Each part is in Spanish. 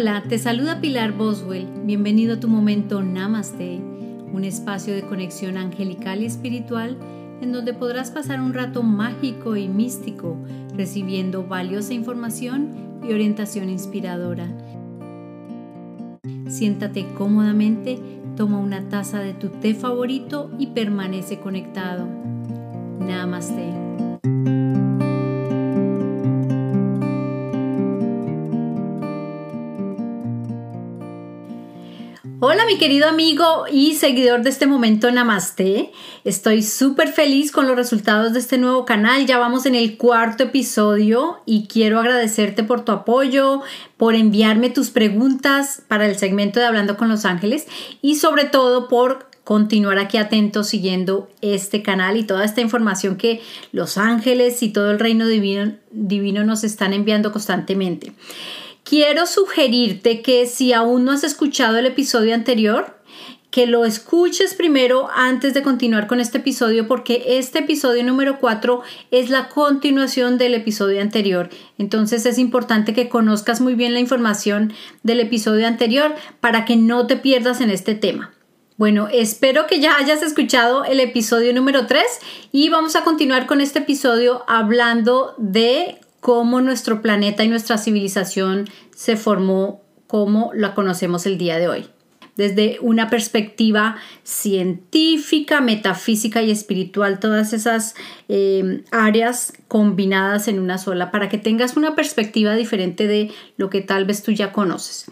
Hola, te saluda Pilar Boswell. Bienvenido a tu momento Namaste, un espacio de conexión angelical y espiritual en donde podrás pasar un rato mágico y místico recibiendo valiosa información y orientación inspiradora. Siéntate cómodamente, toma una taza de tu té favorito y permanece conectado. Namaste. Hola mi querido amigo y seguidor de este momento Namaste. Estoy súper feliz con los resultados de este nuevo canal. Ya vamos en el cuarto episodio y quiero agradecerte por tu apoyo, por enviarme tus preguntas para el segmento de Hablando con los Ángeles y sobre todo por continuar aquí atento siguiendo este canal y toda esta información que los ángeles y todo el reino divino, divino nos están enviando constantemente. Quiero sugerirte que si aún no has escuchado el episodio anterior, que lo escuches primero antes de continuar con este episodio porque este episodio número 4 es la continuación del episodio anterior. Entonces es importante que conozcas muy bien la información del episodio anterior para que no te pierdas en este tema. Bueno, espero que ya hayas escuchado el episodio número 3 y vamos a continuar con este episodio hablando de cómo nuestro planeta y nuestra civilización se formó como la conocemos el día de hoy. Desde una perspectiva científica, metafísica y espiritual, todas esas eh, áreas combinadas en una sola, para que tengas una perspectiva diferente de lo que tal vez tú ya conoces.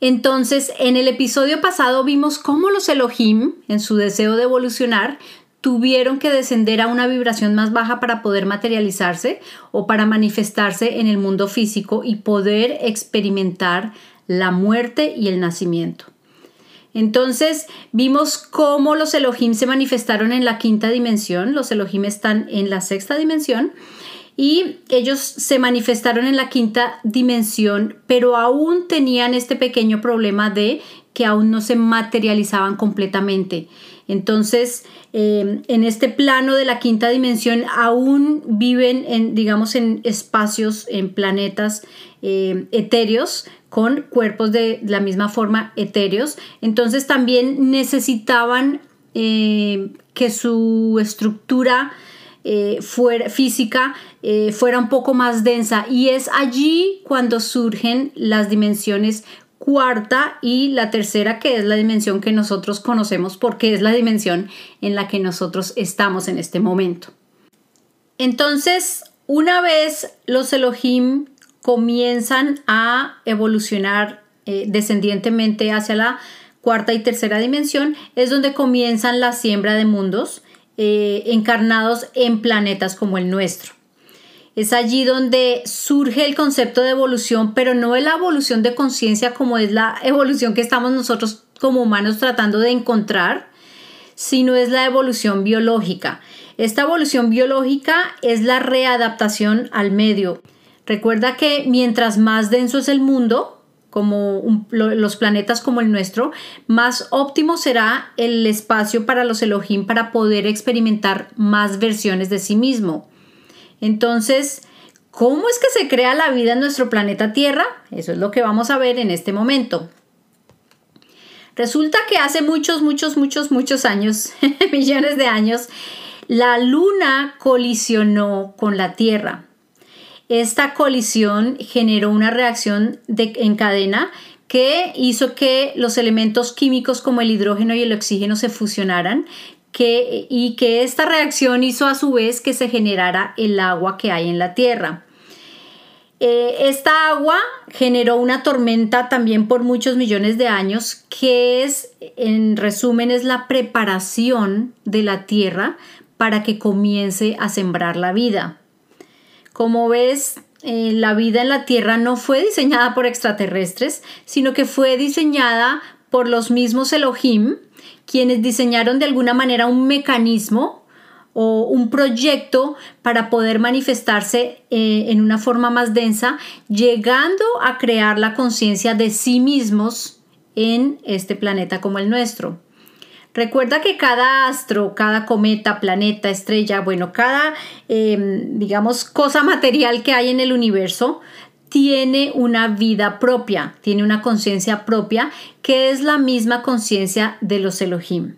Entonces, en el episodio pasado vimos cómo los Elohim, en su deseo de evolucionar, tuvieron que descender a una vibración más baja para poder materializarse o para manifestarse en el mundo físico y poder experimentar la muerte y el nacimiento. Entonces vimos cómo los Elohim se manifestaron en la quinta dimensión, los Elohim están en la sexta dimensión y ellos se manifestaron en la quinta dimensión, pero aún tenían este pequeño problema de que aún no se materializaban completamente. Entonces, em, en este plano de la quinta dimensión aún viven en, digamos, en espacios, en planetas em, etéreos con cuerpos de la misma forma etéreos. Entonces también necesitaban em, que su estructura eh, fuera, física eh, fuera un poco más densa y es allí cuando surgen las dimensiones cuarta y la tercera que es la dimensión que nosotros conocemos porque es la dimensión en la que nosotros estamos en este momento. Entonces, una vez los Elohim comienzan a evolucionar eh, descendientemente hacia la cuarta y tercera dimensión, es donde comienzan la siembra de mundos eh, encarnados en planetas como el nuestro. Es allí donde surge el concepto de evolución, pero no es la evolución de conciencia como es la evolución que estamos nosotros como humanos tratando de encontrar, sino es la evolución biológica. Esta evolución biológica es la readaptación al medio. Recuerda que mientras más denso es el mundo, como los planetas como el nuestro, más óptimo será el espacio para los Elohim para poder experimentar más versiones de sí mismo. Entonces, ¿cómo es que se crea la vida en nuestro planeta Tierra? Eso es lo que vamos a ver en este momento. Resulta que hace muchos, muchos, muchos, muchos años, millones de años, la Luna colisionó con la Tierra. Esta colisión generó una reacción en cadena que hizo que los elementos químicos como el hidrógeno y el oxígeno se fusionaran, y que esta reacción hizo a su vez que se generara el agua que hay en la Tierra. Eh, esta agua generó una tormenta también por muchos millones de años, que es, en resumen, es la preparación de la Tierra para que comience a sembrar la vida. Como ves, eh, la vida en la Tierra no fue diseñada por extraterrestres, sino que fue diseñada por los mismos Elohim, quienes diseñaron de alguna manera un mecanismo o un proyecto para poder manifestarse eh, en una forma más densa, llegando a crear la conciencia de sí mismos en este planeta como el nuestro. Recuerda que cada astro, cada cometa, planeta, estrella, bueno, cada, em, digamos, cosa material que hay en el universo, tiene una vida propia, tiene una conciencia propia que es la misma conciencia de los Elohim.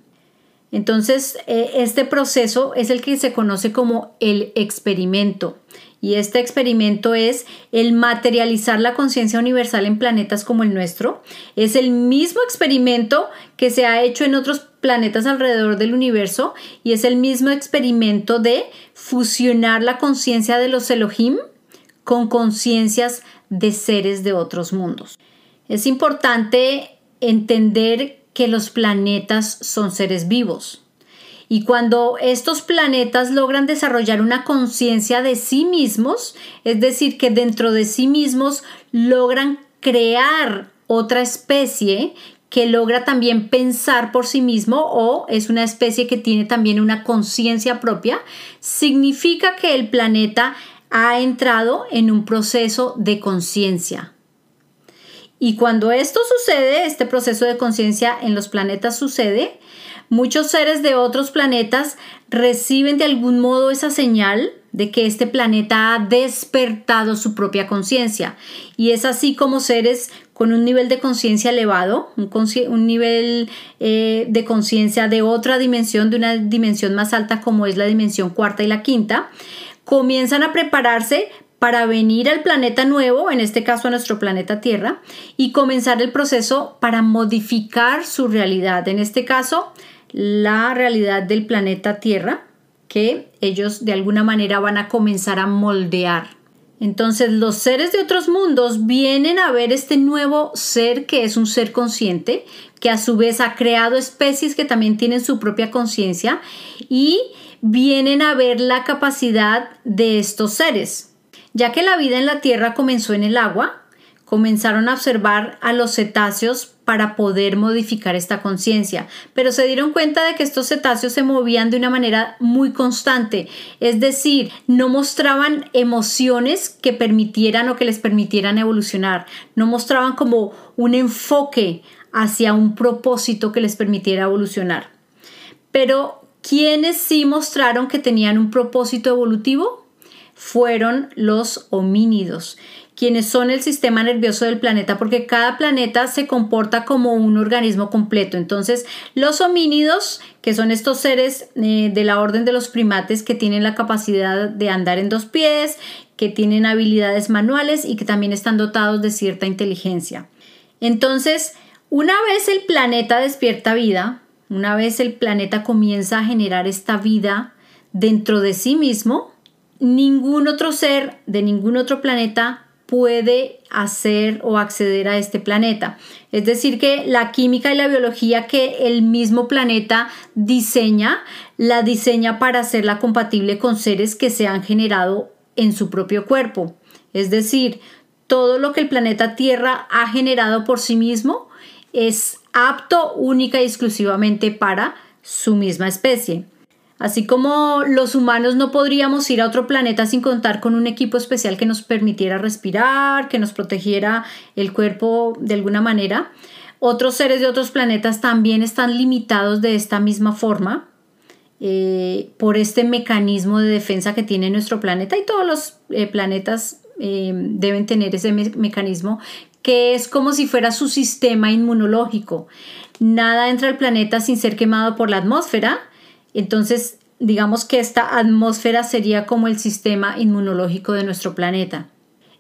Entonces, eh, este proceso es el que se conoce como el experimento. Y este experimento es el materializar la conciencia universal en planetas como el nuestro. Es el mismo experimento que se ha hecho en otros planetas alrededor del universo y es el mismo experimento de fusionar la conciencia de los Elohim con conciencias de seres de otros mundos. Es importante entender que los planetas son seres vivos. Y cuando estos planetas logran desarrollar una conciencia de sí mismos, es decir, que dentro de sí mismos logran crear otra especie que logra también pensar por sí mismo o es una especie que tiene también una conciencia propia, significa que el planeta ha entrado en un proceso de conciencia. Y cuando esto sucede, este proceso de conciencia en los planetas sucede, Muchos seres de otros planetas reciben de algún modo esa señal de que este planeta ha despertado su propia conciencia. Y es así como seres con un nivel de conciencia elevado, un, nivel eh, de conciencia de otra dimensión, de una dimensión más alta como es la dimensión cuarta y la quinta, comienzan a prepararse para venir al planeta nuevo, en este caso a nuestro planeta Tierra, y comenzar el proceso para modificar su realidad. En este caso, la realidad del planeta Tierra que ellos de alguna manera van a comenzar a moldear. Entonces los seres de otros mundos vienen a ver este nuevo ser que es un ser consciente, que a su vez ha creado especies que también tienen su propia conciencia y vienen a ver la capacidad de estos seres. Ya que la vida en la Tierra comenzó en el agua, comenzaron a observar a los cetáceos para poder modificar esta conciencia, pero se dieron cuenta de que estos cetáceos se movían de una manera muy constante, es decir, no mostraban emociones que permitieran o que les permitieran evolucionar, no mostraban como un enfoque hacia un propósito que les permitiera evolucionar. Pero quienes sí mostraron que tenían un propósito evolutivo fueron los homínidos quienes son el sistema nervioso del planeta, porque cada planeta se comporta como un organismo completo. Entonces, los homínidos, que son estos seres eh, de la orden de los primates que tienen la capacidad de andar en dos pies, que tienen habilidades manuales y que también están dotados de cierta inteligencia. Entonces, una vez el planeta despierta vida, una vez el planeta comienza a generar esta vida dentro de sí mismo, ningún otro ser de ningún otro planeta puede hacer o acceder a este planeta. Es decir, que la química y la biología que el mismo planeta diseña, la diseña para hacerla compatible con seres que se han generado en su propio cuerpo. Es decir, todo lo que el planeta Tierra ha generado por sí mismo es apto única y exclusivamente para su misma especie. Así como los humanos no podríamos ir a otro planeta sin contar con un equipo especial que nos permitiera respirar, que nos protegiera el cuerpo de alguna manera, otros seres de otros planetas también están limitados de esta misma forma eh, por este mecanismo de defensa que tiene nuestro planeta y todos los eh, planetas eh, deben tener ese mecanismo que es como si fuera su sistema inmunológico. Nada entra al planeta sin ser quemado por la atmósfera entonces, digamos que esta atmósfera sería como el sistema inmunológico de nuestro planeta.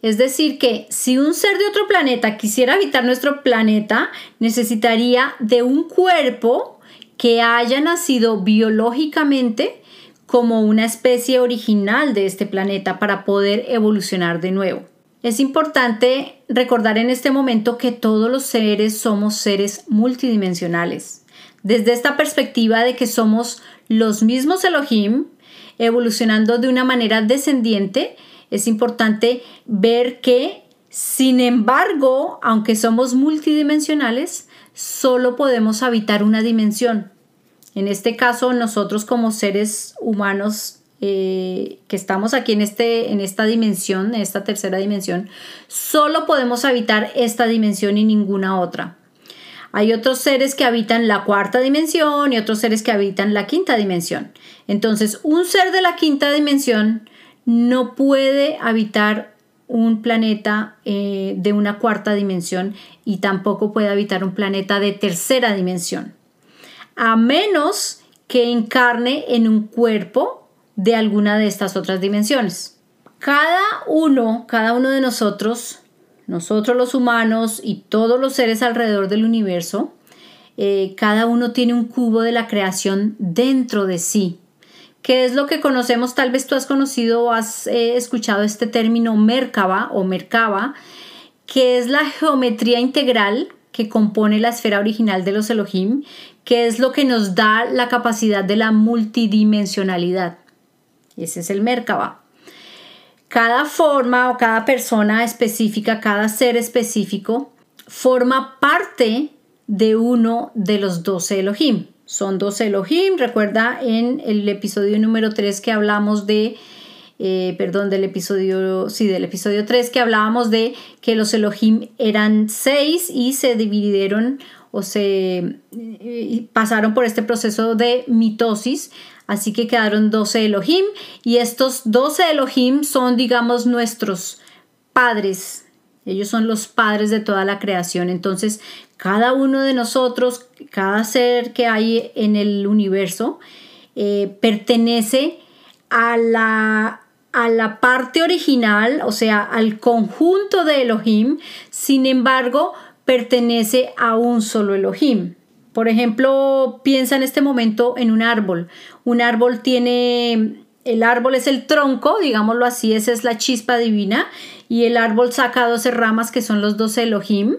Es decir, que si un ser de otro planeta quisiera habitar nuestro planeta, necesitaría de un cuerpo que haya nacido biológicamente como una especie original de este planeta para poder evolucionar de nuevo. Es importante recordar en este momento que todos los seres somos seres multidimensionales. Desde esta perspectiva de que somos los mismos Elohim evolucionando de una manera descendiente, es importante ver que, sin embargo, aunque somos multidimensionales, solo podemos habitar una dimensión. En este caso, nosotros como seres humanos eh, que estamos aquí en, este, en esta dimensión, en esta tercera dimensión, solo podemos habitar esta dimensión y ninguna otra. Hay otros seres que habitan la cuarta dimensión y otros seres que habitan la quinta dimensión. Entonces, un ser de la quinta dimensión no puede habitar un planeta eh, de una cuarta dimensión y tampoco puede habitar un planeta de tercera dimensión, a menos que encarne en un cuerpo de alguna de estas otras dimensiones. Cada uno, cada uno de nosotros, nosotros los humanos y todos los seres alrededor del universo, eh, cada uno tiene un cubo de la creación dentro de sí. ¿Qué es lo que conocemos? Tal vez tú has conocido o has eh, escuchado este término Merkaba o Merkaba, que es la geometría integral que compone la esfera original de los Elohim, que es lo que nos da la capacidad de la multidimensionalidad. Ese es el Merkaba. Cada forma o cada persona específica, cada ser específico, forma parte de uno de los doce Elohim. Son doce Elohim, recuerda en el episodio número 3 que hablamos de, eh, perdón, del episodio, sí, del episodio 3 que hablábamos de que los Elohim eran seis y se dividieron o se eh, pasaron por este proceso de mitosis, así que quedaron 12 Elohim y estos 12 Elohim son, digamos, nuestros padres. Ellos son los padres de toda la creación. Entonces, cada uno de nosotros, cada ser que hay en el universo, eh, pertenece a la, a la parte original, o sea, al conjunto de Elohim, sin embargo, pertenece a un solo Elohim. Por ejemplo, piensa en este momento en un árbol. Un árbol tiene, el árbol es el tronco, digámoslo así, esa es la chispa divina, y el árbol saca 12 ramas que son los 12 Elohim.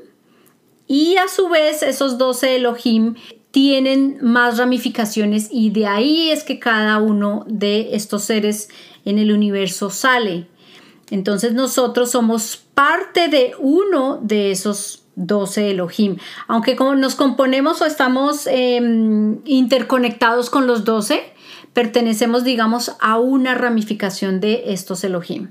Y a su vez esos 12 Elohim tienen más ramificaciones y de ahí es que cada uno de estos seres en el universo sale. Entonces nosotros somos parte de uno de esos 12 Elohim. Aunque como nos componemos o estamos em, interconectados con los 12, pertenecemos, digamos, a una ramificación de estos Elohim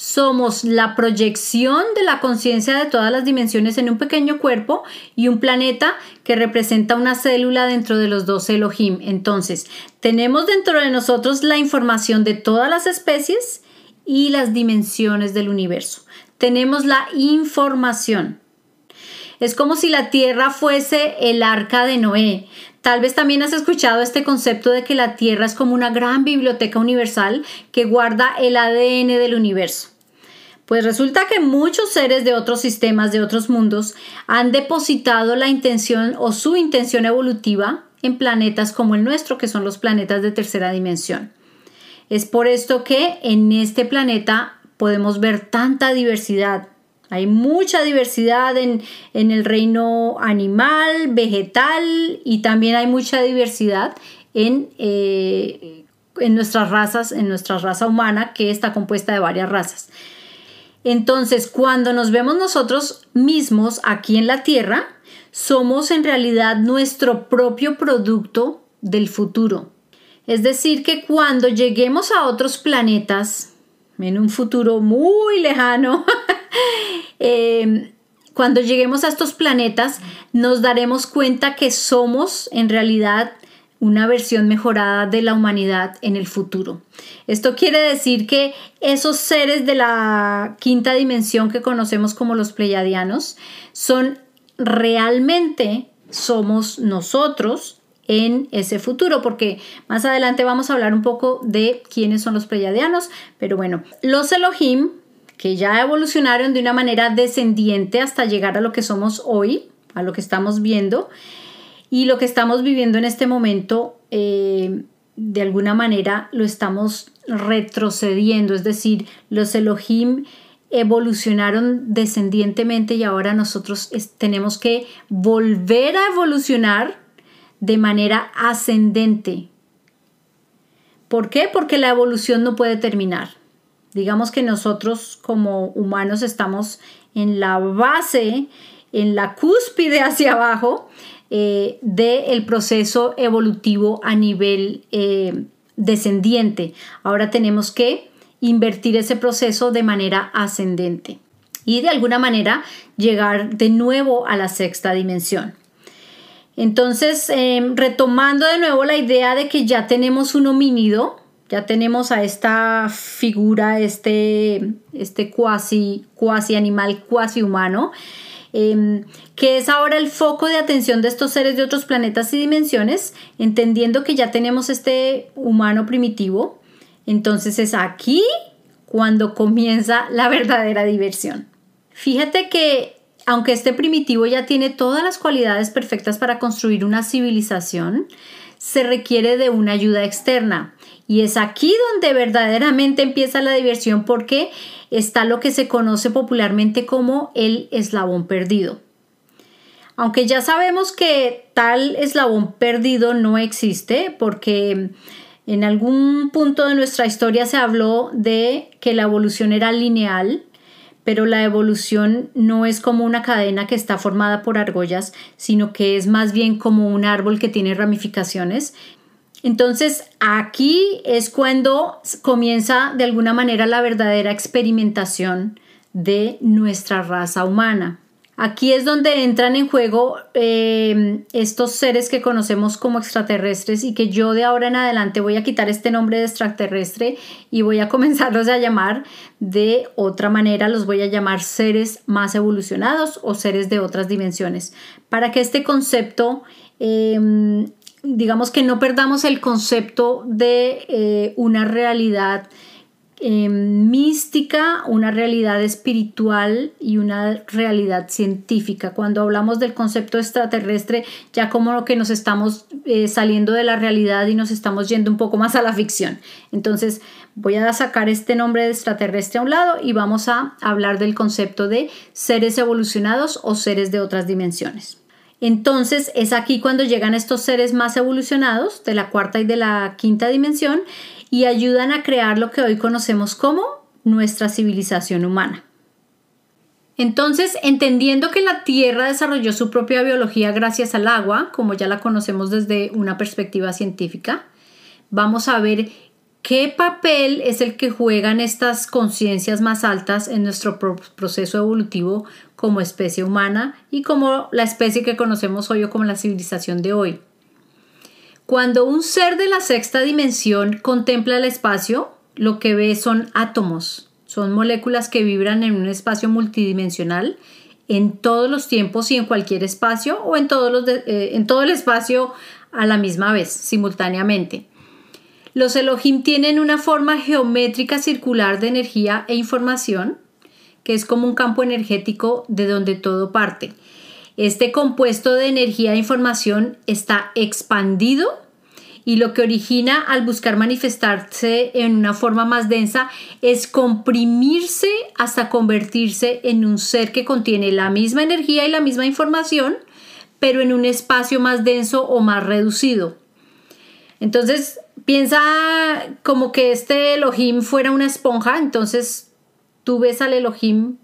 somos la proyección de la conciencia de todas las dimensiones en un pequeño cuerpo y un planeta que representa una célula dentro de los dos Elohim. Entonces, tenemos dentro de nosotros la información de todas las especies y las dimensiones del universo. Tenemos la información. Es como si la Tierra fuese el arca de Noé. Tal vez también has escuchado este concepto de que la Tierra es como una gran biblioteca universal que guarda el ADN del universo. Pues resulta que muchos seres de otros sistemas, de otros mundos, han depositado la intención o su intención evolutiva en planetas como el nuestro, que son los planetas de tercera dimensión. Es por esto que en este planeta podemos ver tanta diversidad, hay mucha diversidad en, el reino animal, vegetal y también hay mucha diversidad en, eh, en nuestras razas, en nuestra raza humana que está compuesta de varias razas. Entonces, cuando nos vemos nosotros mismos aquí en la Tierra, somos en realidad nuestro propio producto del futuro. Es decir, que cuando lleguemos a otros planetas, en un futuro muy lejano, Em, cuando lleguemos a estos planetas, nos daremos cuenta que somos en realidad una versión mejorada de la humanidad en el futuro. Esto quiere decir que esos seres de la quinta dimensión que conocemos como los pleiadianos son realmente somos nosotros en ese futuro, porque más adelante vamos a hablar un poco de quiénes son los pleiadianos, pero bueno, los Elohim que ya evolucionaron de una manera descendiente hasta llegar a lo que somos hoy, a lo que estamos viendo. Y lo que estamos viviendo en este momento, eh, de alguna manera, lo estamos retrocediendo. Es decir, los Elohim evolucionaron descendientemente y ahora nosotros tenemos que volver a evolucionar de manera ascendente. ¿Por qué? Porque la evolución no puede terminar. Digamos que nosotros como humanos estamos en la base, en la cúspide hacia abajo eh, del proceso evolutivo a nivel eh, descendiente. Ahora tenemos que invertir ese proceso de manera ascendente y de alguna manera llegar de nuevo a la sexta dimensión. Entonces, em, retomando de nuevo la idea de que ya tenemos un homínido, Ya tenemos a esta figura, este, este cuasi, cuasi animal, cuasi humano, em, que es ahora el foco de atención de estos seres de otros planetas y dimensiones, entendiendo que ya tenemos este humano primitivo. Entonces es aquí cuando comienza la verdadera diversión. Fíjate que aunque este primitivo ya tiene todas las cualidades perfectas para construir una civilización, se requiere de una ayuda externa. Y es aquí donde verdaderamente empieza la diversión porque está lo que se conoce popularmente como el eslabón perdido. Aunque ya sabemos que tal eslabón perdido no existe porque en algún punto de nuestra historia se habló de que la evolución era lineal pero la evolución no es como una cadena que está formada por argollas, sino que es más bien como un árbol que tiene ramificaciones. Entonces aquí es cuando comienza de alguna manera la verdadera experimentación de nuestra raza humana. Aquí es donde entran en juego em, estos seres que conocemos como extraterrestres y que yo de ahora en adelante voy a quitar este nombre de extraterrestre y voy a comenzarlos a llamar de otra manera, los voy a llamar seres más evolucionados o seres de otras dimensiones, para que este concepto, em, digamos que no perdamos el concepto de eh, una realidad Em, mística, una realidad espiritual y una realidad científica. Cuando hablamos del concepto extraterrestre, ya como que nos estamos eh, saliendo de la realidad y nos estamos yendo un poco más a la ficción. Entonces voy a sacar este nombre de extraterrestre a un lado y vamos a hablar del concepto de seres evolucionados o seres de otras dimensiones. Entonces es aquí cuando llegan estos seres más evolucionados de la cuarta y de la quinta dimensión y ayudan a crear lo que hoy conocemos como nuestra civilización humana. Entonces, entendiendo que la Tierra desarrolló su propia biología gracias al agua, como ya la conocemos desde una perspectiva científica, vamos a ver qué papel es el que juegan estas conciencias más altas en nuestro proceso evolutivo como especie humana y como la especie que conocemos hoy o como la civilización de hoy. Cuando un ser de la sexta dimensión contempla el espacio, lo que ve son átomos, son moléculas que vibran en un espacio multidimensional en todos los tiempos y en cualquier espacio o en, eh, todo el espacio a la misma vez, simultáneamente. Los Elohim tienen una forma geométrica circular de energía e información, que es como un campo energético de donde todo parte. Este compuesto de energía e información está expandido y lo que origina al buscar manifestarse en una forma más densa es comprimirse hasta convertirse en un ser que contiene la misma energía y la misma información, pero en un espacio más denso o más reducido. Entonces, piensa como que este Elohim fuera una esponja, entonces tú ves al Elohim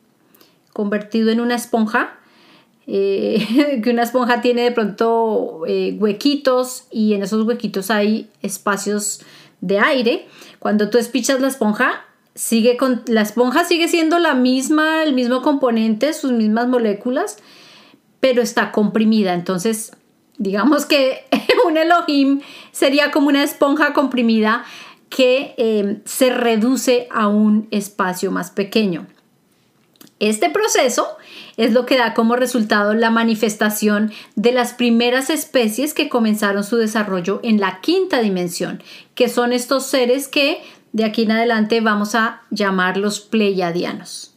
convertido en una esponja eh, que una esponja tiene de pronto eh, huequitos y en esos huequitos hay espacios de aire. Cuando tú espichas la esponja, sigue con, la esponja sigue siendo la misma, el mismo componente, sus mismas moléculas, pero está comprimida. Entonces, digamos que un Elohim sería como una esponja comprimida que eh, se reduce a un espacio más pequeño. Este proceso es lo que da como resultado la manifestación de las primeras especies que comenzaron su desarrollo en la quinta dimensión, que son estos seres que de aquí en adelante vamos a llamar los pleiadianos.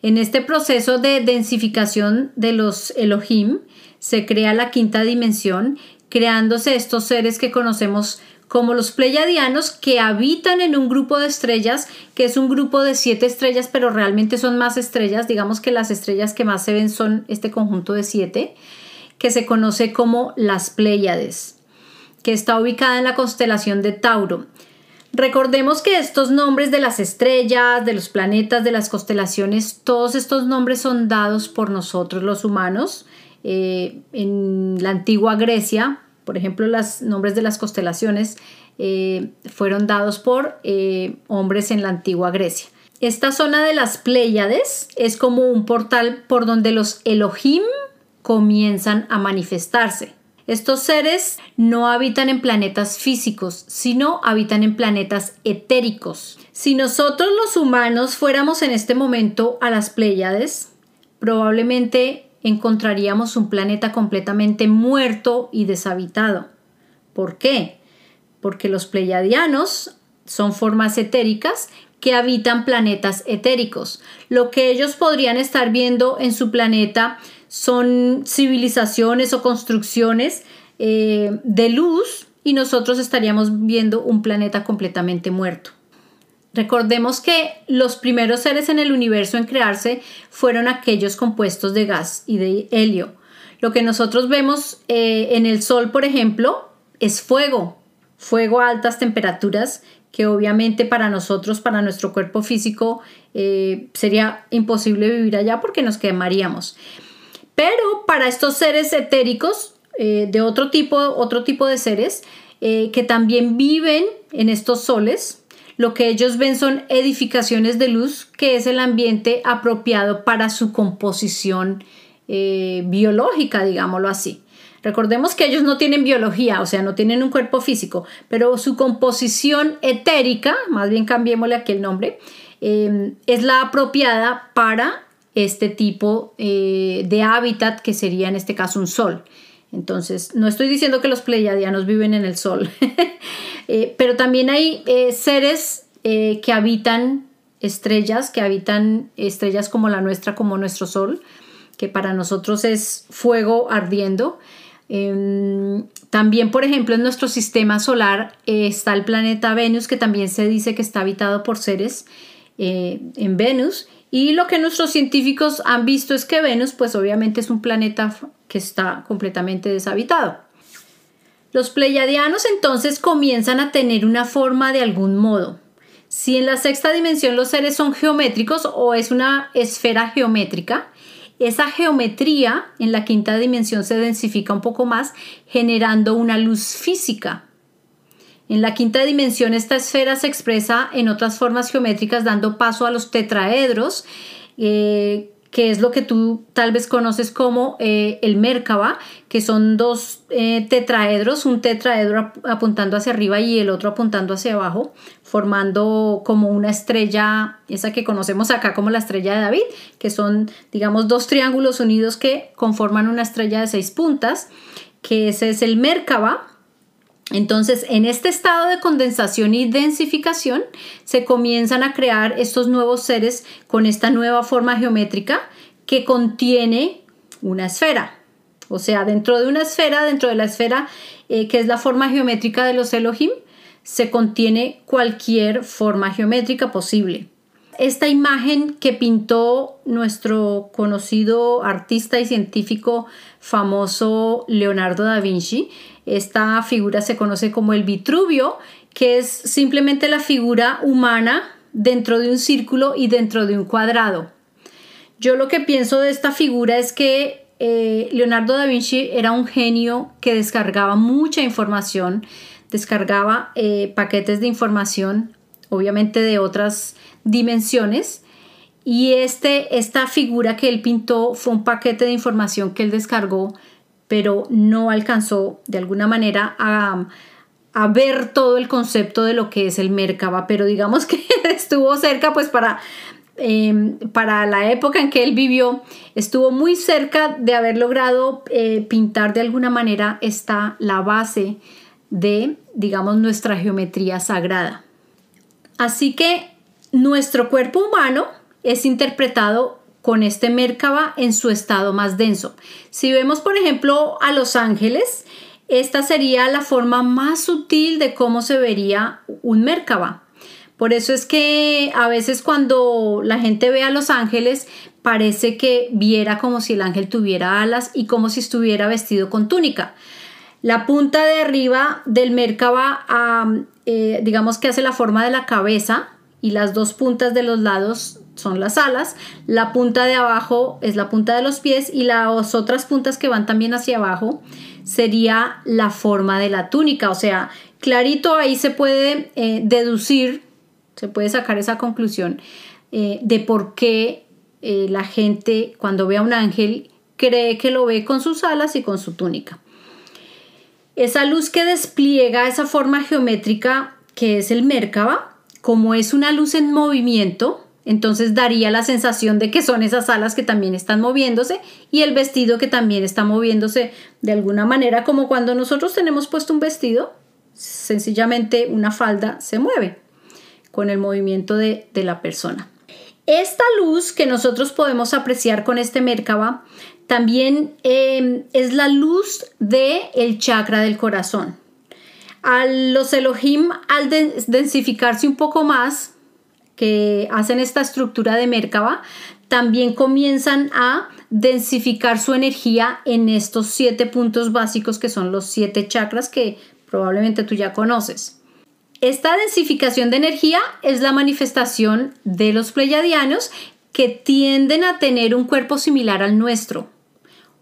En este proceso de densificación de los Elohim se crea la quinta dimensión, creándose estos seres que conocemos como los pleiadianos que habitan en un grupo de estrellas, que es un grupo de siete estrellas, pero realmente son más estrellas, digamos que las estrellas que más se ven son este conjunto de siete, que se conoce como las Pleiades, que está ubicada en la constelación de Tauro. Recordemos que estos nombres de las estrellas, de los planetas, de las constelaciones, todos estos nombres son dados por nosotros los humanos. Eh, en la antigua Grecia, por ejemplo, los nombres de las constelaciones eh, fueron dados por eh, hombres en la antigua Grecia. Esta zona de las Pléyades es como un portal por donde los Elohim comienzan a manifestarse. Estos seres no habitan en planetas físicos, sino habitan en planetas etéricos. Si nosotros los humanos fuéramos en este momento a las Pléyades, probablemente encontraríamos un planeta completamente muerto y deshabitado. ¿Por qué? Porque los pleyadianos son formas etéricas que habitan planetas etéricos. Lo que ellos podrían estar viendo en su planeta son civilizaciones o construcciones eh, de luz y nosotros estaríamos viendo un planeta completamente muerto. Recordemos que los primeros seres en el universo en crearse fueron aquellos compuestos de gas y de helio. Lo que nosotros vemos eh, en el Sol, por ejemplo, es fuego, fuego a altas temperaturas que obviamente para nosotros, para nuestro cuerpo físico, eh, sería imposible vivir allá porque nos quemaríamos. Pero para estos seres etéricos eh, de otro tipo, otro tipo de seres que también viven en estos soles, lo que ellos ven son edificaciones de luz, que es el ambiente apropiado para su composición biológica, digámoslo así. Recordemos que ellos no tienen biología, o sea, no tienen un cuerpo físico, pero su composición etérica, más bien cambiémosle aquí el nombre, em, es la apropiada para este tipo eh, de hábitat que sería en este caso un sol. Entonces, no estoy diciendo que los pleiadianos viven en el sol, eh, pero también hay eh, seres que habitan estrellas, que habitan estrellas como la nuestra, como nuestro sol, que para nosotros es fuego ardiendo. Em, también, por ejemplo, en nuestro sistema solar eh, está el planeta Venus, que también se dice que está habitado por seres eh, en Venus. Y lo que nuestros científicos han visto es que Venus, pues obviamente es un planeta que está completamente deshabitado. Los pleiadianos entonces comienzan a tener una forma de algún modo. Si en la sexta dimensión los seres son geométricos o es una esfera geométrica, esa geometría en la quinta dimensión se densifica un poco más, generando una luz física. En la quinta dimensión esta esfera se expresa en otras formas geométricas dando paso a los tetraedros, eh, que es lo que tú tal vez conoces como eh, el Merkaba, que son dos eh, tetraedros, un tetraedro apuntando hacia arriba y el otro apuntando hacia abajo, formando como una estrella, esa que conocemos acá como la estrella de David, que son, digamos, dos triángulos unidos que conforman una estrella de seis puntas, que ese es el Merkaba. Entonces, en este estado de condensación y densificación, se comienzan a crear estos nuevos seres con esta nueva forma geométrica que contiene una esfera. O sea, dentro de una esfera, dentro de la esfera eh, que es la forma geométrica de los Elohim, se contiene cualquier forma geométrica posible. Esta imagen que pintó nuestro conocido artista y científico famoso Leonardo da Vinci, esta figura se conoce como el Vitruvio, que es simplemente la figura humana dentro de un círculo y dentro de un cuadrado. Yo lo que pienso de esta figura es que eh, Leonardo da Vinci era un genio que descargaba mucha información, descargaba eh, paquetes de información, obviamente de otras dimensiones, y este, esta figura que él pintó fue un paquete de información que él descargó pero no alcanzó de alguna manera a, ver todo el concepto de lo que es el Merkaba, pero digamos que estuvo cerca pues para, em, para la época en que él vivió, estuvo muy cerca de haber logrado eh, pintar de alguna manera esta, la base de, digamos, nuestra geometría sagrada. Así que nuestro cuerpo humano es interpretado con este Merkaba en su estado más denso. Si vemos, por ejemplo, a los ángeles, esta sería la forma más sutil de cómo se vería un Merkaba. Por eso es que a veces cuando la gente ve a los ángeles parece que viera como si el ángel tuviera alas y como si estuviera vestido con túnica. La punta de arriba del Merkaba, eh, digamos que hace la forma de la cabeza y las dos puntas de los lados son las alas, la punta de abajo es la punta de los pies y las otras puntas que van también hacia abajo sería la forma de la túnica, o sea, clarito ahí se puede eh, deducir, se puede sacar esa conclusión eh, de por qué eh, la gente cuando ve a un ángel cree que lo ve con sus alas y con su túnica. Esa luz que despliega esa forma geométrica que es el Merkaba, como es una luz en movimiento, entonces daría la sensación de que son esas alas que también están moviéndose y el vestido que también está moviéndose de alguna manera, como cuando nosotros tenemos puesto un vestido, sencillamente una falda se mueve con el movimiento de, la persona. Esta luz que nosotros podemos apreciar con este Merkaba también em, es la luz del el chakra del corazón. A los Elohim, al densificarse un poco más, que hacen esta estructura de Merkaba, también comienzan a densificar su energía en estos siete puntos básicos que son los siete chakras que probablemente tú ya conoces. Esta densificación de energía es la manifestación de los pleyadianos que tienden a tener un cuerpo similar al nuestro.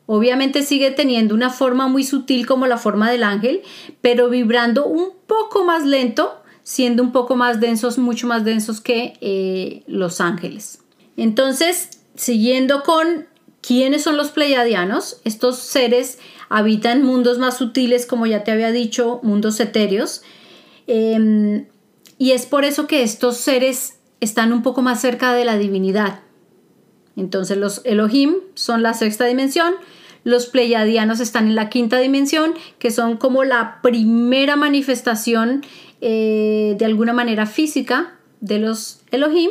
Obviamente sigue teniendo una forma muy sutil como la forma del ángel, pero vibrando un poco más lento, siendo un poco más densos, mucho más densos que eh, los ángeles. Entonces, siguiendo con quiénes son los pleiadianos, estos seres habitan mundos más sutiles, como ya te había dicho, mundos etéreos, em, y es por eso que estos seres están un poco más cerca de la divinidad. Entonces los Elohim son la sexta dimensión, los pleiadianos están en la quinta dimensión, que son como la primera manifestación eh, de alguna manera física de los Elohim.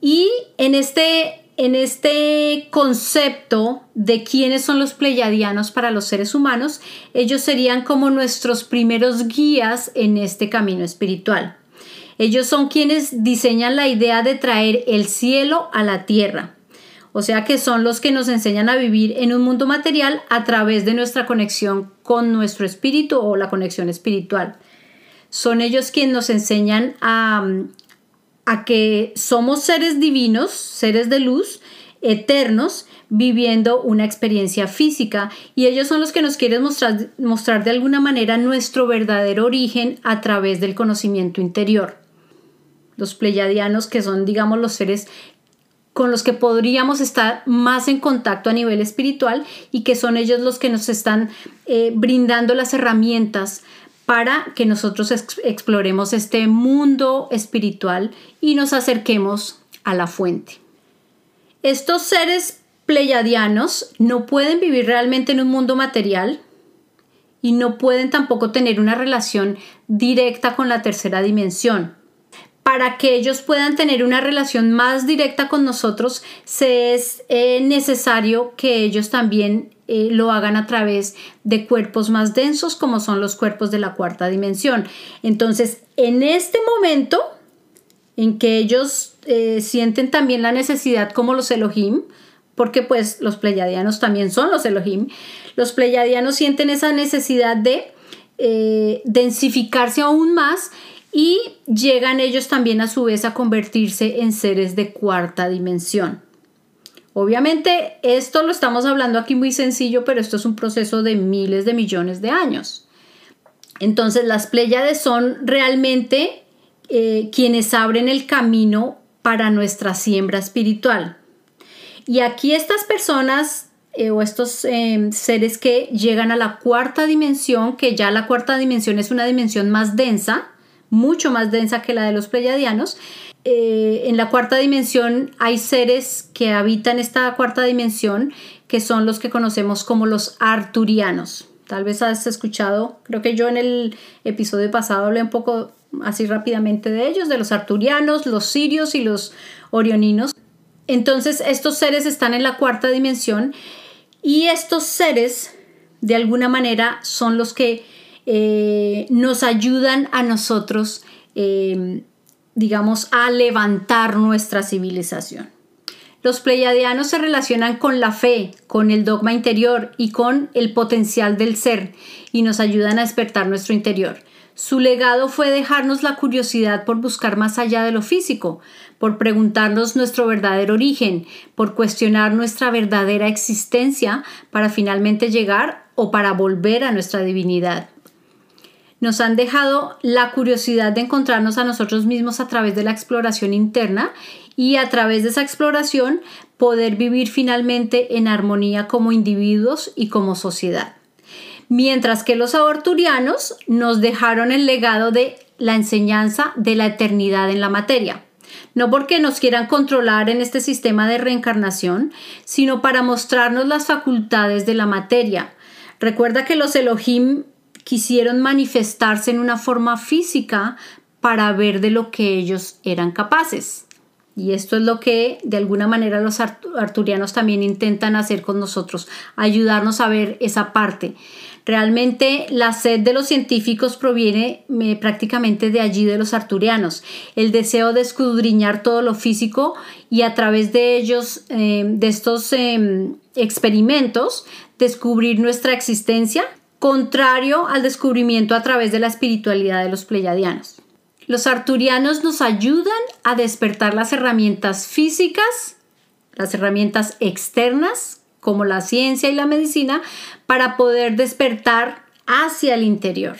Y en este, en este concepto de quiénes son los pleiadianos para los seres humanos, ellos serían como nuestros primeros guías en este camino espiritual. Ellos son quienes diseñan la idea de traer el cielo a la tierra o sea que son los que nos enseñan a vivir en un mundo material a través de nuestra conexión con nuestro espíritu o la conexión espiritual. Son ellos quienes nos enseñan a, a que somos seres divinos, seres de luz, eternos, viviendo una experiencia física y ellos son los que nos quieren mostrar, mostrar de alguna manera nuestro verdadero origen a través del conocimiento interior. Los pleyadianos, que son, digamos, los seres con los que podríamos estar más en contacto a nivel espiritual y que son ellos los que nos están eh, brindando las herramientas para que nosotros exploremos este mundo espiritual y nos acerquemos a la fuente. Estos seres pleyadianos no pueden vivir realmente en un mundo material y no pueden tampoco tener una relación directa con la tercera dimensión para que ellos puedan tener una relación más directa con nosotros, es eh, necesario que ellos también eh, lo hagan a través de cuerpos más densos como son los cuerpos de la cuarta dimensión. Entonces, en este momento en que ellos eh, sienten también la necesidad como los Elohim, porque pues los pleyadianos también son los Elohim, los pleyadianos sienten esa necesidad de densificarse aún más y llegan ellos también a su vez a convertirse en seres de cuarta dimensión. Obviamente esto lo estamos hablando aquí muy sencillo, pero esto es un proceso de miles de millones de años. Entonces las Pléyades son realmente eh, quienes abren el camino para nuestra siembra espiritual. Y aquí estas personas eh, o estos eh, seres que llegan a la cuarta dimensión, que ya la cuarta dimensión es una dimensión más densa, mucho más densa que la de los pleyadianos. Eh, en la cuarta dimensión hay seres que habitan esta cuarta dimensión que son los que conocemos como los arturianos. Tal vez has escuchado, creo que yo en el episodio pasado hablé un poco así rápidamente de ellos, de los arturianos, los sirios y los orioninos. Entonces estos seres están en la cuarta dimensión y estos seres de alguna manera son los que eh, nos ayudan a nosotros, eh, digamos, a levantar nuestra civilización. Los pleiadianos se relacionan con la fe, con el dogma interior y con el potencial del ser y nos ayudan a despertar nuestro interior. Su legado fue dejarnos la curiosidad por buscar más allá de lo físico, por preguntarnos nuestro verdadero origen, por cuestionar nuestra verdadera existencia para finalmente llegar o para volver a nuestra divinidad nos han dejado la curiosidad de encontrarnos a nosotros mismos a través de la exploración interna y a través de esa exploración poder vivir finalmente en armonía como individuos y como sociedad. mientras que los arturianos nos dejaron el legado de la enseñanza de la eternidad en la materia. No porque nos quieran controlar en este sistema de reencarnación, sino para mostrarnos las facultades de la materia. Recuerda que los Elohim quisieron manifestarse en una forma física para ver de lo que ellos eran capaces. Y esto es lo que de alguna manera los arturianos también intentan hacer con nosotros, ayudarnos a ver esa parte. Realmente la sed de los científicos proviene prácticamente de allí de los arturianos, el deseo de escudriñar todo lo físico y a través de ellos, eh, de estos em, experimentos, descubrir nuestra existencia, contrario al descubrimiento a través de la espiritualidad de los pleyadianos. Los arturianos nos ayudan a despertar las herramientas físicas, las herramientas externas, como la ciencia y la medicina, para poder despertar hacia el interior.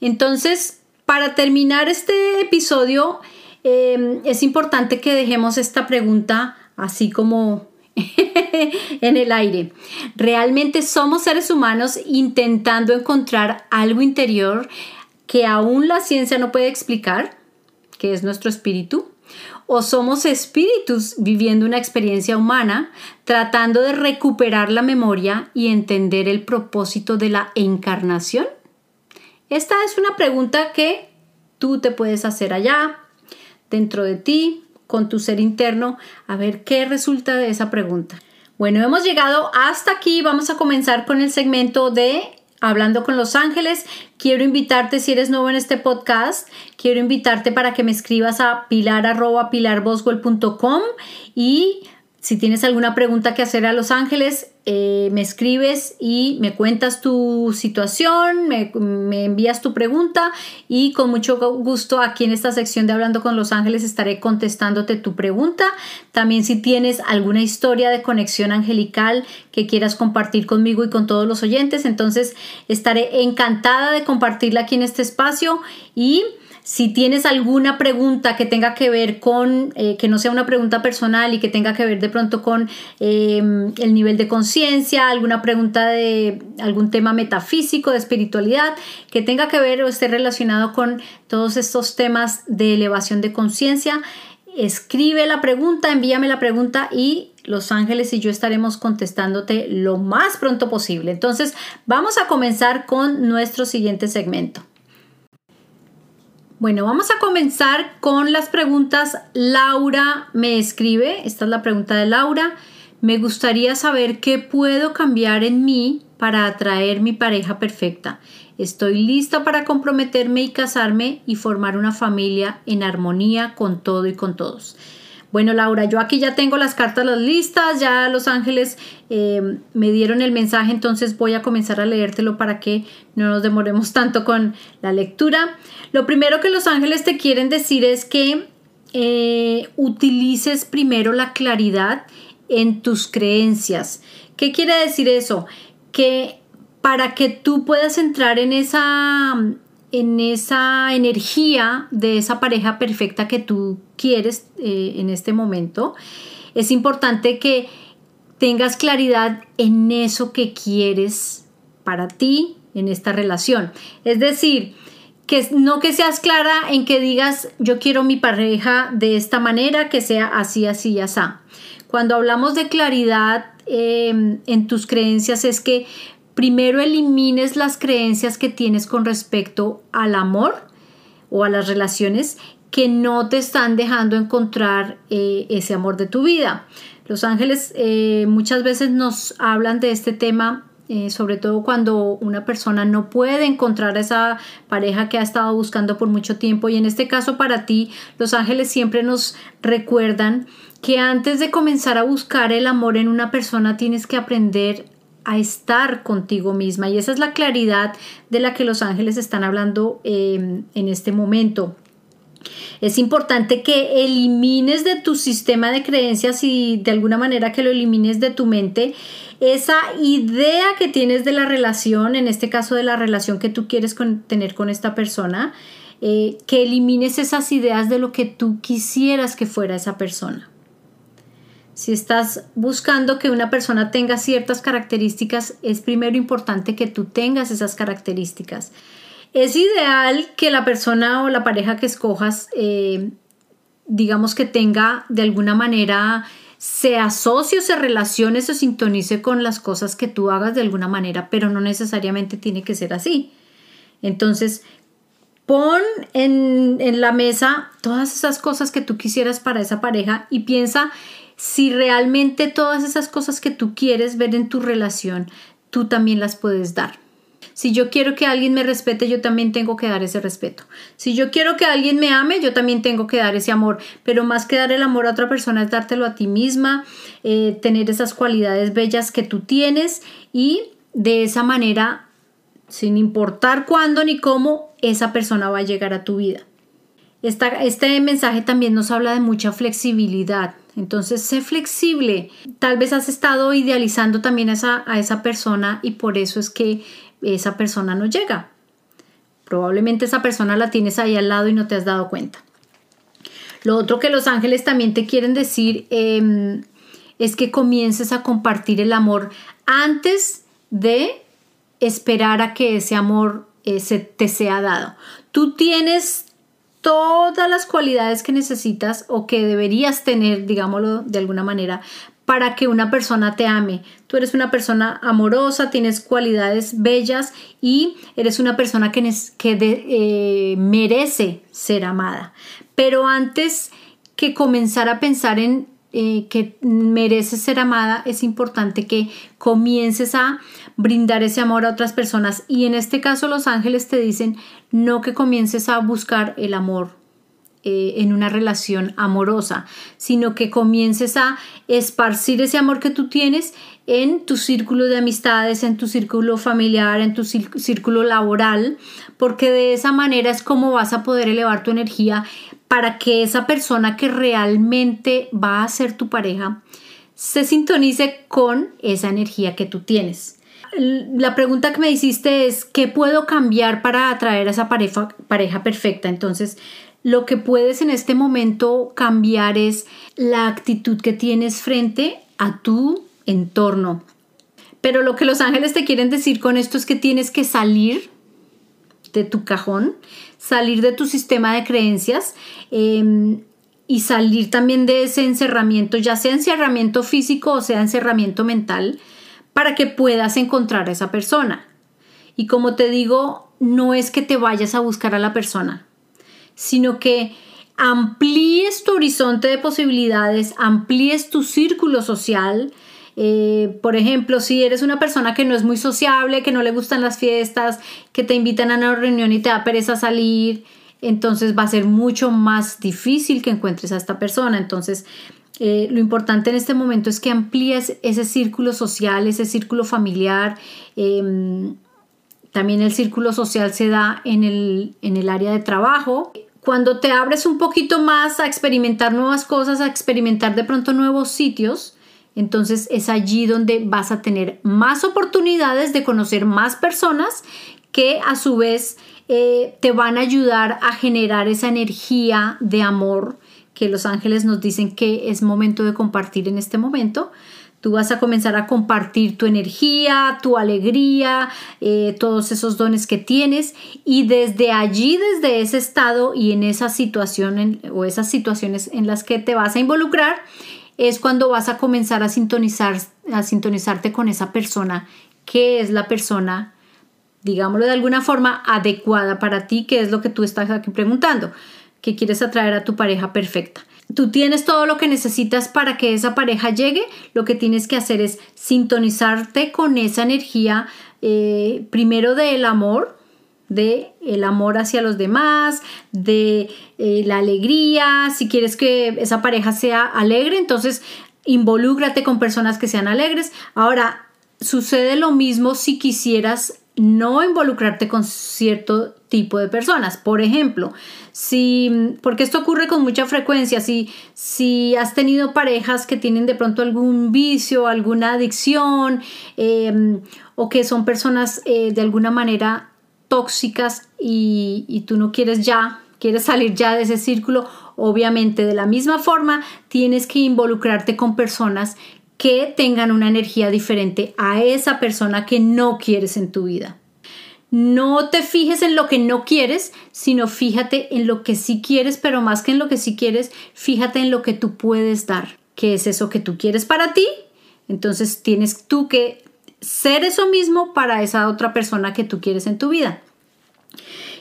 Entonces, para terminar este episodio, em, es importante que dejemos esta pregunta así como en el aire. ¿Realmente somos seres humanos intentando encontrar algo interior que aún la ciencia no puede explicar, que es nuestro espíritu? ¿O somos espíritus viviendo una experiencia humana, tratando de recuperar la memoria y entender el propósito de la encarnación? Esta es una pregunta que tú te puedes hacer allá, dentro de ti, con tu ser interno, a ver qué resulta de esa pregunta. Bueno, hemos llegado hasta aquí. Vamos a comenzar con el segmento de Hablando con los Ángeles. Quiero invitarte, si eres nuevo en este podcast, quiero invitarte para que me escribas a pilar.pilarboswell.com y si tienes alguna pregunta que hacer a Los Ángeles, eh, me escribes y me cuentas tu situación, me, me, envías tu pregunta y con mucho gusto aquí en esta sección de Hablando con Los Ángeles estaré contestándote tu pregunta. También si tienes alguna historia de conexión angelical que quieras compartir conmigo y con todos los oyentes, entonces estaré encantada de compartirla aquí en este espacio y si tienes alguna pregunta que tenga que ver con, eh, que no sea una pregunta personal y que tenga que ver de pronto con em, el nivel de conciencia, alguna pregunta de algún tema metafísico, de espiritualidad, que tenga que ver o esté relacionado con todos estos temas de elevación de conciencia, escribe la pregunta, envíame la pregunta y los ángeles y yo estaremos contestándote lo más pronto posible. Entonces, vamos a comenzar con nuestro siguiente segmento. Bueno, vamos a comenzar con las preguntas. Laura me escribe, esta es la pregunta de Laura. Me gustaría saber qué puedo cambiar en mí para atraer mi pareja perfecta. Estoy lista para comprometerme y casarme y formar una familia en armonía con todo y con todos. Bueno, Laura, yo aquí ya tengo las cartas listas, ya Los Ángeles eh, me dieron el mensaje, entonces voy a comenzar a leértelo para que no nos demoremos tanto con la lectura. Lo primero que Los Ángeles te quieren decir es que eh, utilices primero la claridad en tus creencias. ¿Qué quiere decir eso? Que para que tú puedas entrar en esa en esa energía de esa pareja perfecta que tú quieres eh, en este momento, es importante que tengas claridad en eso que quieres para ti en esta relación. Es decir, que no que seas clara en que digas yo quiero mi pareja de esta manera, que sea así, así y así. Cuando hablamos de claridad em, en tus creencias es que primero elimines las creencias que tienes con respecto al amor o a las relaciones que no te están dejando encontrar eh, ese amor de tu vida. Los ángeles eh, muchas veces nos hablan de este tema, eh, sobre todo cuando una persona no puede encontrar a esa pareja que ha estado buscando por mucho tiempo. Y en este caso para ti, los ángeles siempre nos recuerdan que antes de comenzar a buscar el amor en una persona tienes que aprender a estar contigo misma. Y esa es la claridad de la que los ángeles están hablando em, en este momento. Es importante que elimines de tu sistema de creencias y de alguna manera que lo elimines de tu mente esa idea que tienes de la relación, en este caso de la relación que tú quieres tener con esta persona, eh, que elimines esas ideas de lo que tú quisieras que fuera esa persona. Si estás buscando que una persona tenga ciertas características, es primero importante que tú tengas esas características. Es ideal que la persona o la pareja que escojas, eh, digamos que tenga de alguna manera, se asocie o se relacione, se sintonice con las cosas que tú hagas de alguna manera, pero no necesariamente tiene que ser así. Entonces, pon en, en la mesa todas esas cosas que tú quisieras para esa pareja y piensa si realmente todas esas cosas que tú quieres ver en tu relación, tú también las puedes dar. Si yo quiero que alguien me respete, yo también tengo que dar ese respeto. Si yo quiero que alguien me ame, yo también tengo que dar ese amor. Pero más que dar el amor a otra persona es dártelo a ti misma, eh, tener esas cualidades bellas que tú tienes y de esa manera, sin importar cuándo ni cómo, esa persona va a llegar a tu vida. este mensaje también nos habla de mucha flexibilidad. Entonces, sé flexible. Tal vez has estado idealizando también a esa, persona y por eso es que esa persona no llega. Probablemente esa persona la tienes ahí al lado y no te has dado cuenta. Lo otro que los ángeles también te quieren decir em, es que comiences a compartir el amor antes de esperar a que ese amor eh, se te sea dado. Tú tienes todas las cualidades que necesitas o que deberías tener, digámoslo de alguna manera, para que una persona te ame. Tú eres una persona amorosa, tienes cualidades bellas y eres una persona que, que eh, merece ser amada. Pero antes que comenzar a pensar en eh, que mereces ser amada, es importante que comiences a brindar ese amor a otras personas. Y en este caso los ángeles te dicen no que comiences a buscar el amor eh, en una relación amorosa, sino que comiences a esparcir ese amor que tú tienes en tu círculo de amistades, en tu círculo familiar, en tu círculo laboral, porque de esa manera es como vas a poder elevar tu energía para que esa persona que realmente va a ser tu pareja se sintonice con esa energía que tú tienes. La pregunta que me hiciste es, ¿qué puedo cambiar para atraer a esa pareja, pareja perfecta? Entonces, lo que puedes en este momento cambiar es la actitud que tienes frente a tu entorno. Pero lo que los ángeles te quieren decir con esto es que tienes que salir de tu cajón, salir de tu sistema de creencias em, y salir también de ese encerramiento, ya sea encerramiento físico o sea encerramiento mental, para que puedas encontrar a esa persona. Y como te digo, no es que te vayas a buscar a la persona, sino que amplíes tu horizonte de posibilidades, amplíes tu círculo social. Eh, por ejemplo, si eres una persona que no es muy sociable, que no le gustan las fiestas, que te invitan a una reunión y te da pereza salir, entonces va a ser mucho más difícil que encuentres a esta persona. Entonces, eh, lo importante en este momento es que amplíes ese círculo social, ese círculo familiar. Em, también el círculo social se da en el, en el área de trabajo. Cuando te abres un poquito más a experimentar nuevas cosas, a experimentar de pronto nuevos sitios, entonces es allí donde vas a tener más oportunidades de conocer más personas que a su vez eh, te van a ayudar a generar esa energía de amor que los ángeles nos dicen que es momento de compartir en este momento. Tú vas a comenzar a compartir tu energía, tu alegría, eh, todos esos dones que tienes y desde allí, desde ese estado y en esa situación o esas situaciones en las que te vas a involucrar, es cuando vas a comenzar a sintonizar, a sintonizarte con esa persona que es la persona, digámoslo de alguna forma, adecuada para ti, que es lo que tú estás aquí preguntando, que quieres atraer a tu pareja perfecta. Tú tienes todo lo que necesitas para que esa pareja llegue, lo que tienes que hacer es sintonizarte con esa energía, eh, primero del amor, de el amor hacia los demás, de eh, la alegría, si quieres que esa pareja sea alegre, entonces involúcrate con personas que sean alegres. Ahora, sucede lo mismo si quisieras no involucrarte con cierto tipo de personas. Por ejemplo, si, porque esto ocurre con mucha frecuencia, si, si has tenido parejas que tienen de pronto algún vicio, alguna adicción, em, o que son personas eh, de alguna manera tóxicas y, tú no quieres ya quieres salir ya de ese círculo, obviamente de la misma forma tienes que involucrarte con personas que tengan una energía diferente a esa persona que no quieres en tu vida. No te fijes en lo que no quieres, sino fíjate en lo que sí quieres, pero más que en lo que sí quieres, fíjate en lo que tú puedes dar. ¿Qué es eso que tú quieres para ti? Entonces tienes tú que ser eso mismo para esa otra persona que tú quieres en tu vida.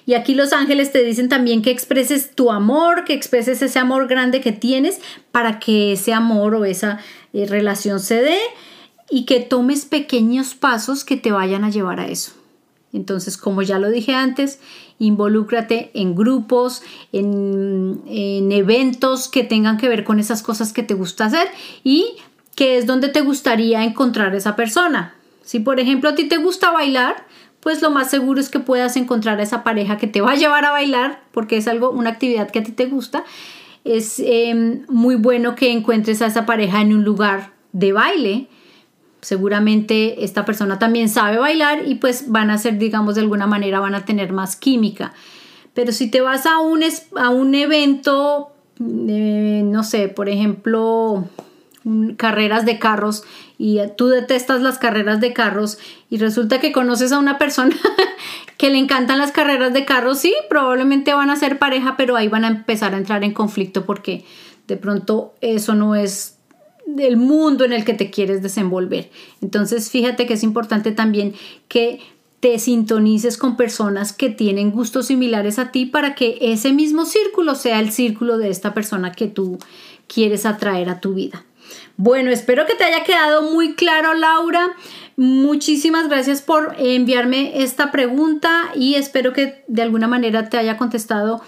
Y aquí los ángeles te dicen también que expreses tu amor, que expreses ese amor grande que tienes para que ese amor o esa eh, relación se dé y que tomes pequeños pasos que te vayan a llevar a eso. Entonces, como ya lo dije antes, involúcrate en grupos, en, en, eventos que tengan que ver con esas cosas que te gusta hacer y que es donde te gustaría encontrar esa persona. Si por ejemplo a ti te gusta bailar, pues lo más seguro es que puedas encontrar a esa pareja que te va a llevar a bailar, porque es algo, una actividad que a ti te gusta. Es em, muy bueno que encuentres a esa pareja en un lugar de baile. Seguramente esta persona también sabe bailar y pues van a ser, digamos, de alguna manera van a tener más química. Pero si te vas a un, a un evento, eh, no sé, por ejemplo, carreras de carros y tú detestas las carreras de carros y resulta que conoces a una persona que le encantan las carreras de carros, sí, probablemente van a ser pareja, pero ahí van a empezar a entrar en conflicto porque de pronto eso no es el mundo en el que te quieres desenvolver. Entonces, fíjate que es importante también que te sintonices con personas que tienen gustos similares a ti para que ese mismo círculo sea el círculo de esta persona que tú quieres atraer a tu vida. Bueno, espero que te haya quedado muy claro, Laura. Muchísimas gracias por enviarme esta pregunta y espero que de alguna manera te haya contestado,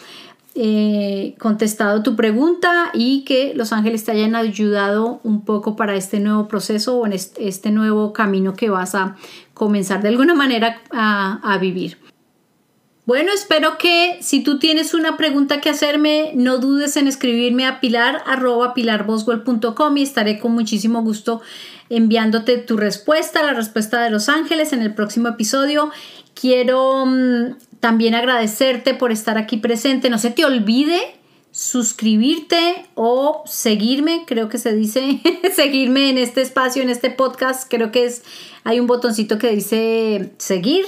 eh, contestado tu pregunta y que los ángeles te hayan ayudado un poco para este nuevo proceso o en este, nuevo camino que vas a comenzar de alguna manera a vivir. Bueno, espero que si tú tienes una pregunta que hacerme, no dudes en escribirme a pilar y estaré con muchísimo gusto enviándote tu respuesta, la respuesta de los ángeles en el próximo episodio. Quiero mm, también agradecerte por estar aquí presente. No se te olvide suscribirte o seguirme, creo que se dice seguirme en este espacio, en este podcast, creo que es hay un botoncito que dice seguir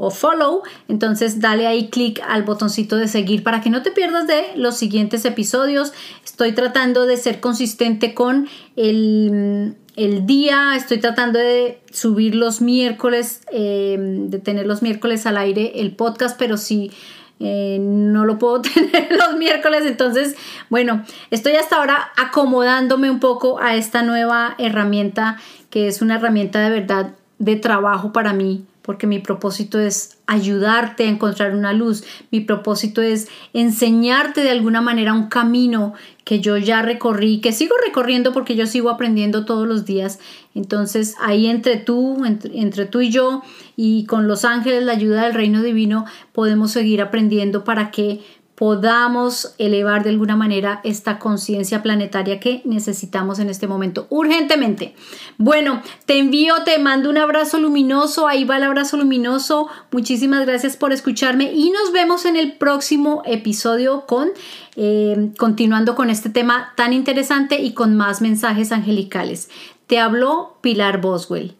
o follow, entonces dale ahí clic al botoncito de seguir para que no te pierdas de los siguientes episodios. Estoy tratando de ser consistente con el, día, estoy tratando de subir los miércoles, em, de tener los miércoles al aire el podcast, pero si eh, no lo puedo tener los miércoles, entonces, bueno, estoy hasta ahora acomodándome un poco a esta nueva herramienta que es una herramienta de verdad de trabajo para mí porque mi propósito es ayudarte a encontrar una luz, mi propósito es enseñarte de alguna manera un camino que yo ya recorrí, que sigo recorriendo porque yo sigo aprendiendo todos los días. Entonces ahí entre tú, entre, entre tú y yo y con los ángeles, la ayuda del reino divino, podemos seguir aprendiendo para que podamos elevar de alguna manera esta conciencia planetaria que necesitamos en este momento urgentemente. Bueno, te envío, te mando un abrazo luminoso, ahí va el abrazo luminoso, muchísimas gracias por escucharme y nos vemos en el próximo episodio con eh, continuando con este tema tan interesante y con más mensajes angelicales. Te habló Pilar Boswell.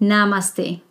Namaste.